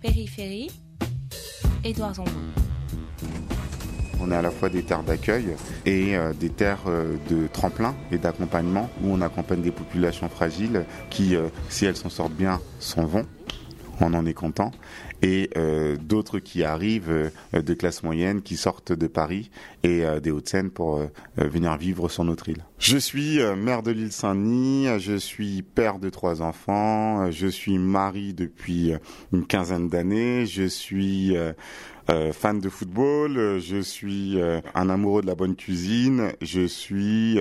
Périphérie, Édouard Zambon. On est à la fois des terres d'accueil et euh, des terres euh, de tremplin et d'accompagnement où on accompagne des populations fragiles qui, euh, si elles s'en sortent bien, s'en vont on en est content. Et euh, d'autres qui arrivent euh, de classe moyenne, qui sortent de Paris et euh, des Hauts-de-Seine pour venir vivre sur notre île. Je suis maire de l'île Saint-Denis, je suis père de trois enfants, je suis mari depuis une quinzaine d'années, je suis fan de football, je suis un amoureux de la bonne cuisine, je suis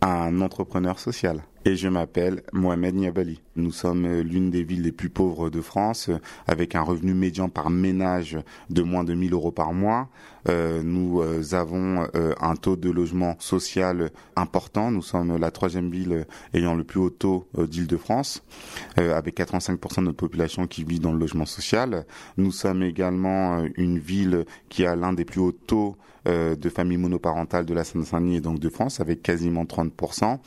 un entrepreneur social et je m'appelle Mohamed Niabali. Nous sommes euh, l'une des villes les plus pauvres de France, euh, avec un revenu médian par ménage de moins de 1000 euros par mois. Euh, nous avons un taux de logement social important. Nous sommes la troisième ville ayant le plus haut taux d'Île-de-France, avec 85% de notre population qui vit dans le logement social. Nous sommes également une ville qui a l'un des plus hauts taux euh, de familles monoparentales de la Seine-Saint-Denis et donc de France, avec quasiment 30%.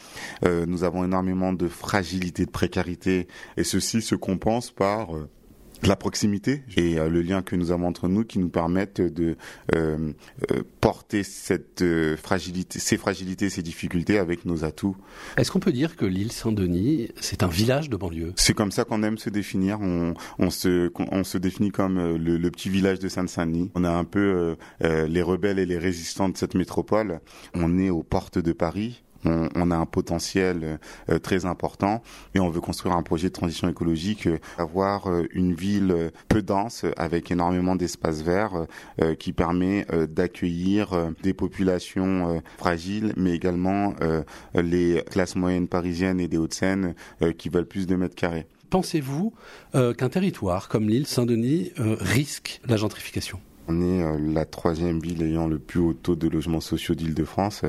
Euh, nous avons énormément de fragilité, de précarité, et ceci se compense par euh, la proximité et euh, le lien que nous avons entre nous qui nous permettent de euh, euh, porter cette fragilité, ces fragilités, ces difficultés avec nos atouts. Est-ce qu'on peut dire que l'île Saint-Denis, c'est un village de banlieue? C'est comme ça qu'on aime se définir. On, on, se, on se définit comme le, le petit village de Saint-Denis. On a un peu les rebelles et les résistants de cette métropole. On est aux portes de Paris on, a un potentiel euh, très important et on veut construire un projet de transition écologique, euh, avoir euh, une ville peu dense avec énormément d'espaces verts qui permet d'accueillir des populations fragiles, mais également les classes moyennes parisiennes et des Hauts-de-Seine qui veulent plus de mètres carrés. Pensez-vous qu'un territoire comme l'île Saint-Denis risque la gentrification? On est euh, la troisième ville ayant le plus haut taux de logements sociaux d'Île-de-France.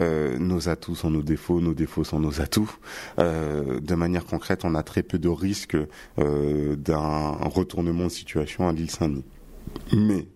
Euh, nos atouts sont nos défauts, nos défauts sont nos atouts. Euh, de manière concrète, on a très peu de risques d'un retournement de situation à l'île Saint-Denis. Mais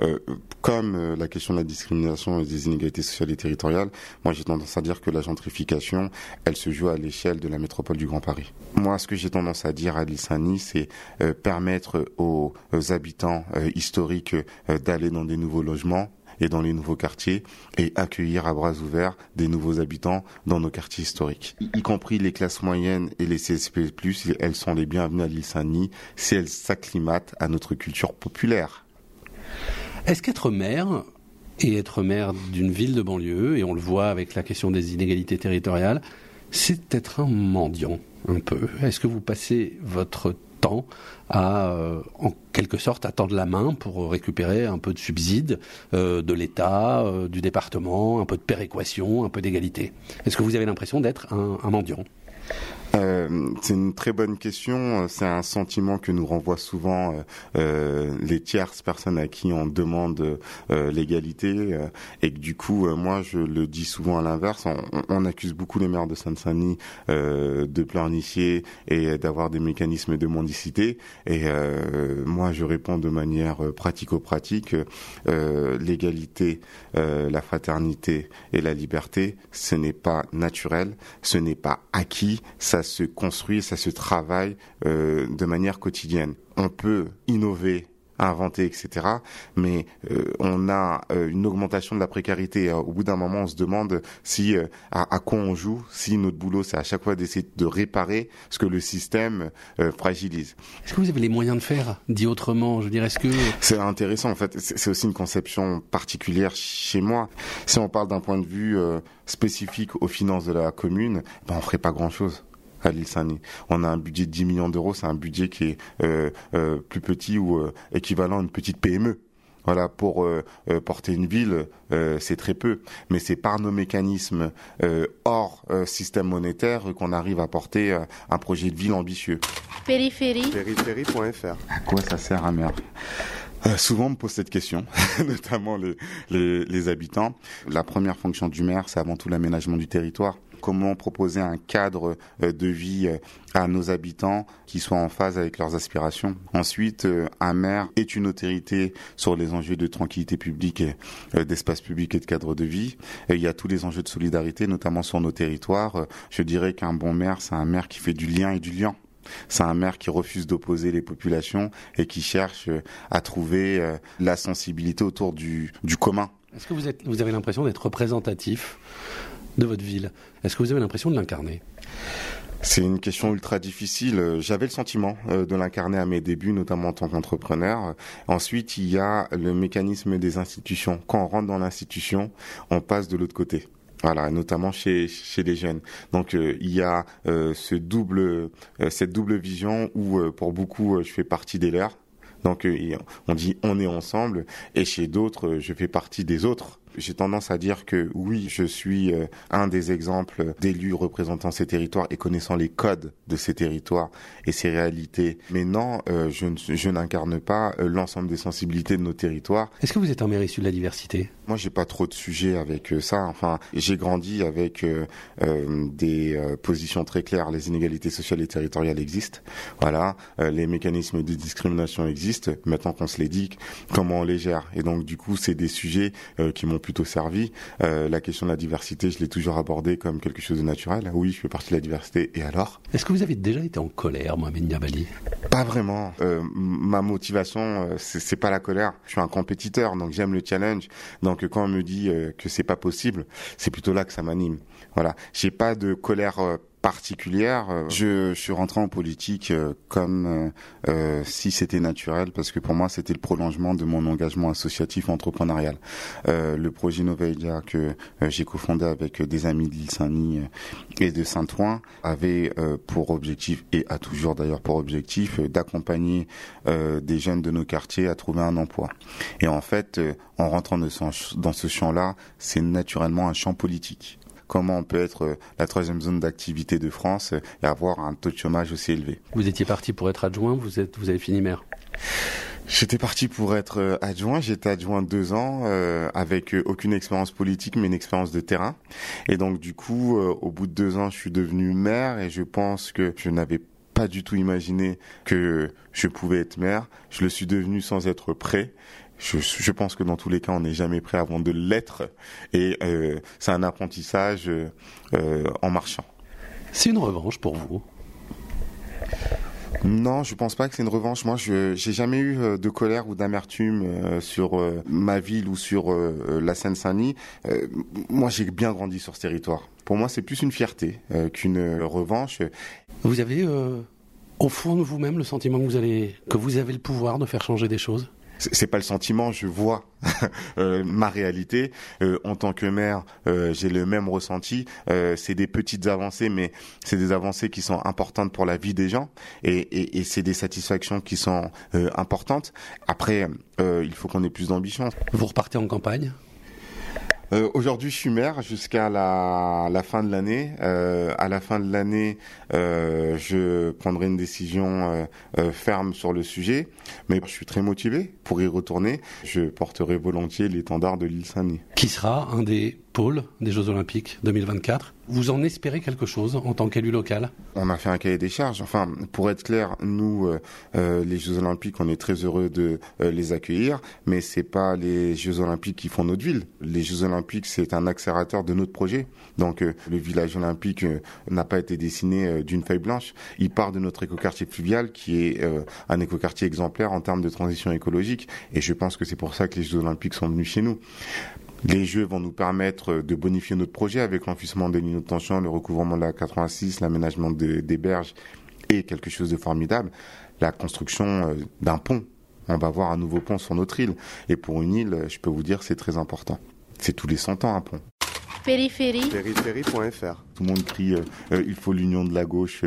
euh, comme euh, la question de la discrimination et des inégalités sociales et territoriales, moi j'ai tendance à dire que la gentrification, elle se joue à l'échelle de la métropole du Grand Paris. Moi, ce que j'ai tendance à dire à Saint-Denis, c'est euh, permettre aux, habitants historiques d'aller dans des nouveaux logements et dans les nouveaux quartiers et accueillir à bras ouverts des nouveaux habitants dans nos quartiers historiques. Y, compris les classes moyennes et les CSP+, elles sont les bienvenues à l'île Saint-Denis si elles s'acclimatent à notre culture populaire. Est-ce qu'être maire et être maire d'une ville de banlieue, et on le voit avec la question des inégalités territoriales, c'est être un mendiant un peu. Est-ce que vous passez votre temps à, euh, en quelque sorte, attendre la main pour récupérer un peu de subsides euh, de l'État, euh, du département, un peu de péréquation, un peu d'égalité? Est-ce que vous avez l'impression d'être un mendiant? Euh, c'est une très bonne question. C'est un sentiment que nous renvoient souvent euh, euh les tierces personnes à qui on demande euh, l'égalité. et que du coup, moi, je le dis souvent à l'inverse. On, on, accuse beaucoup les maires de Seine-Saint-Denis de pleurnicher et d'avoir des mécanismes de mendicité. Et moi, je réponds de manière pratico-pratique. l'égalité, la fraternité et la liberté, ce n'est pas naturel, ce n'est pas acquis, se construit, ça se travaille euh, de manière quotidienne. On peut innover inventer, etc. Mais euh, on a euh, une augmentation de la précarité. Au bout d'un moment, on se demande si à, quoi on joue, si notre boulot, c'est à chaque fois d'essayer de réparer ce que le système fragilise. Est-ce que vous avez les moyens de faire, dit autrement? Je veux dire, est-ce que c'est intéressant en fait C'est aussi une conception particulière chez moi. Si on parle d'un point de vue spécifique aux finances de la commune, ben on ferait pas grand-chose à l'île Saint-Denis. On a un budget de 10 millions d'euros, c'est un budget qui est euh, euh, plus petit ou euh, équivalent à une petite PME. Voilà, pour porter une ville, c'est très peu, mais c'est par nos mécanismes hors système monétaire qu'on arrive à porter un projet de ville ambitieux. Périphérie. Périphérie.fr. À quoi ça sert un maire souvent, on me pose cette question, notamment les, les, les habitants. La première fonction du maire, c'est avant tout l'aménagement du territoire comment proposer un cadre euh, de vie euh, à nos habitants qui soit en phase avec leurs aspirations. Ensuite, euh, un maire est une autorité sur les enjeux de tranquillité publique, d'espace public et de cadre de vie. il y a tous les enjeux de solidarité, notamment sur nos territoires. Je dirais qu'un bon maire, c'est un maire qui fait du lien et du lien C'est un maire qui refuse d'opposer les populations et qui cherche à trouver la sensibilité autour du, commun. Est-ce que vous avez l'impression d'être représentatif de votre ville Est-ce que vous avez l'impression de l'incarner? C'est une question ultra difficile. J'avais le sentiment euh, de l'incarner à mes débuts, notamment en tant qu'entrepreneur. Ensuite, il y a le mécanisme des institutions. Quand on rentre dans l'institution, on passe de l'autre côté. Voilà, notamment chez chez les jeunes. Donc euh, il y a euh, ce double cette double vision où pour beaucoup je fais partie des leurs. Donc on dit on est ensemble et chez d'autres je fais partie des autres. J'ai tendance à dire que oui, je suis euh, un des exemples d'élus représentant ces territoires et connaissant les codes de ces territoires et ces réalités. Mais non, euh, je, n'incarne pas euh, l'ensemble des sensibilités de nos territoires. Est-ce que vous êtes un maire issu de la diversité? Moi, j'ai pas trop de sujets avec ça. Enfin, j'ai grandi avec des positions très claires. Les inégalités sociales et territoriales existent. Voilà, les mécanismes de discrimination existent. Maintenant qu'on se les dit, comment on les gère? Et donc, du coup, c'est des sujets qui m'ont plutôt servi. Euh, la question de la diversité, je l'ai toujours abordée comme quelque chose de naturel. Oui, je fais partie de la diversité. Et alors? Est-ce que vous avez déjà été en colère, Mohamed Niabali? Pas vraiment. Euh, ma motivation, euh, c'est pas la colère. Je suis un compétiteur, donc j'aime le challenge. Donc quand on me dit que c'est pas possible, c'est plutôt là que ça m'anime. Voilà. J'ai pas de colère particulière. Euh, je, suis rentré en politique euh, comme euh, si c'était naturel parce que pour moi c'était le prolongement de mon engagement associatif entrepreneurial. le projet Novelia que j'ai cofondé avec des amis de Saint-Denis et de Saint-Ouen avait pour objectif et a toujours d'ailleurs pour objectif d'accompagner des jeunes de nos quartiers à trouver un emploi. Et en fait, en rentrant dans ce champ-là, c'est naturellement un champ politique comment on peut être euh, la troisième zone d'activité de France et avoir un taux de chômage aussi élevé. Vous étiez parti pour être adjoint, vous, êtes, vous avez fini maire J'étais parti pour être euh, adjoint. J'étais adjoint deux ans euh, avec aucune expérience politique, mais une expérience de terrain. Et donc du coup, au bout de deux ans, je suis devenu maire et je pense que je n'avais pas du tout imaginé que je pouvais être maire. Je le suis devenu sans être prêt je, pense que dans tous les cas, on n'est jamais prêt avant de l'être. Et euh, c'est un apprentissage euh, en marchant. C'est une revanche pour vous? Non, je pense pas que c'est une revanche. Moi, je j'ai jamais eu euh, de colère ou d'amertume sur ma ville ou sur la Seine-Saint-Denis. moi, j'ai bien grandi sur ce territoire. Pour moi, c'est plus une fierté qu'une revanche. Vous avez au fond de vous-même le sentiment que vous allez que vous avez le pouvoir de faire changer des choses? C'est pas le sentiment, je vois euh, ma réalité. Euh, en tant que maire, euh, j'ai le même ressenti. c'est des petites avancées, mais c'est des avancées qui sont importantes pour la vie des gens, et, et, et c'est des satisfactions qui sont importantes. Après, il faut qu'on ait plus d'ambition. Vous repartez en campagne? Euh, Aujourd'hui, je suis maire jusqu'à la, fin de l'année. Euh, à la fin de l'année, euh, je prendrai une décision euh, ferme sur le sujet, mais je suis très motivé pour y retourner. Je porterai volontiers l'étendard de l'île Saint-Denis. Qui sera un des pôle des Jeux Olympiques 2024. Vous en espérez quelque chose en tant qu'élu local? On a fait un cahier des charges. Enfin, pour être clair, nous, euh, euh, les Jeux Olympiques, on est très heureux de euh, les accueillir, mais c'est pas les Jeux Olympiques qui font notre ville. Les Jeux Olympiques, c'est un accélérateur de notre projet. Donc, le village olympique n'a pas été dessiné d'une feuille blanche. Il part de notre écoquartier fluvial, qui est un écoquartier exemplaire en termes de transition écologique. Et je pense que c'est pour ça que les Jeux Olympiques sont venus chez nous. Les jeux vont nous permettre de bonifier notre projet avec l'enfouissement des lignes de tension, le recouvrement de la 86, l'aménagement des berges et quelque chose de formidable, la construction euh, d'un pont. On va avoir un nouveau pont sur notre île. Et pour une île, je peux vous dire, c'est très important. C'est tous les 100 ans un pont. Périphérie. Périphérie.fr. Tout le monde crie euh, euh, il faut l'union de la gauche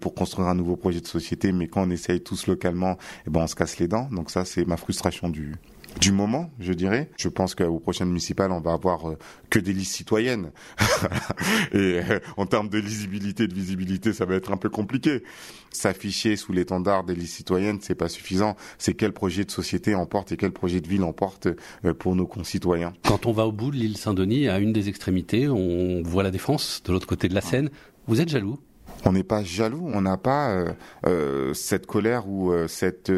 pour construire un nouveau projet de société, mais quand on essaye tous localement, eh ben on se casse les dents. Donc ça, c'est ma frustration du, du moment, je dirais. Je pense qu'aux prochaines municipales, on va avoir euh, que des listes citoyennes. et euh, en termes de lisibilité, de visibilité, ça va être un peu compliqué. S'afficher sous l'étendard des listes citoyennes, c'est pas suffisant. C'est quel projet de société emporte et quel projet de ville emporte euh, pour nos concitoyens. Quand on va au bout de l'île Saint-Denis, à une des extrémités, on voit la défense de l'autre côté de la Seine. Vous êtes jaloux? On n'est pas jaloux, on n'a pas euh, euh, cette colère ou euh, cette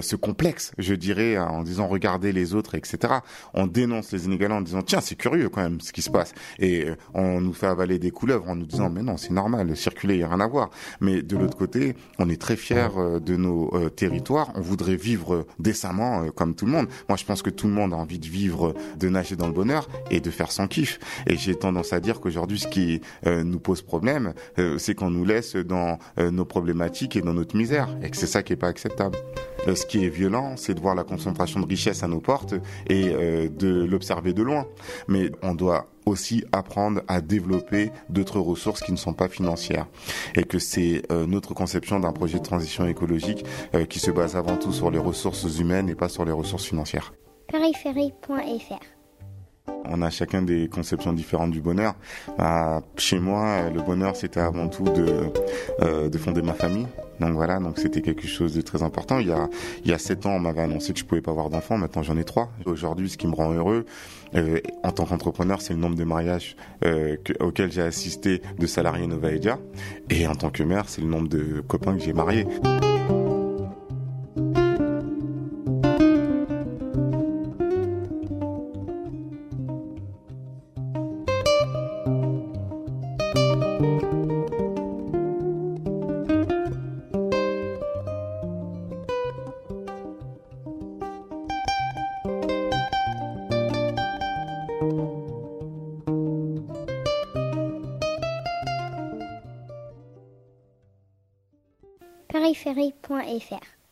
ce complexe, je dirais, en disant regardez les autres, etc. On dénonce les inégalités en disant tiens c'est curieux quand même ce qui se passe et on nous fait avaler des couleuvres en nous disant mais non c'est normal, circuler il y a rien à voir. Mais de l'autre côté, on est très fiers de nos territoires, on voudrait vivre décemment comme tout le monde. Moi je pense que tout le monde a envie de vivre, de nager dans le bonheur et de faire son kiff. Et j'ai tendance à dire qu'aujourd'hui ce qui nous pose problème, c'est qu'on nous laisse dans euh, nos problématiques et dans notre misère, et que c'est ça qui est pas acceptable. Euh, ce qui est violent, c'est de voir la concentration de richesse à nos portes et euh, de l'observer de loin. Mais on doit aussi apprendre à développer d'autres ressources qui ne sont pas financières. Et que c'est notre conception d'un projet de transition écologique qui se base avant tout sur les ressources humaines et pas sur les ressources financières. Périphérie.fr on a chacun des conceptions différentes du bonheur. Bah, chez moi, le bonheur, c'était avant tout de, euh, de fonder ma famille. Donc voilà, donc c'était quelque chose de très important. Il y a il ans, on m'avait annoncé que je pouvais pas avoir d'enfants. Maintenant, j'en ai trois. Aujourd'hui, ce qui me rend heureux euh, en tant qu'entrepreneur, c'est le nombre de mariages euh, auxquels j'ai assisté de salariés Novaedia. Et en tant que mère, c'est le nombre de copains que j'ai mariés. périphérie.fr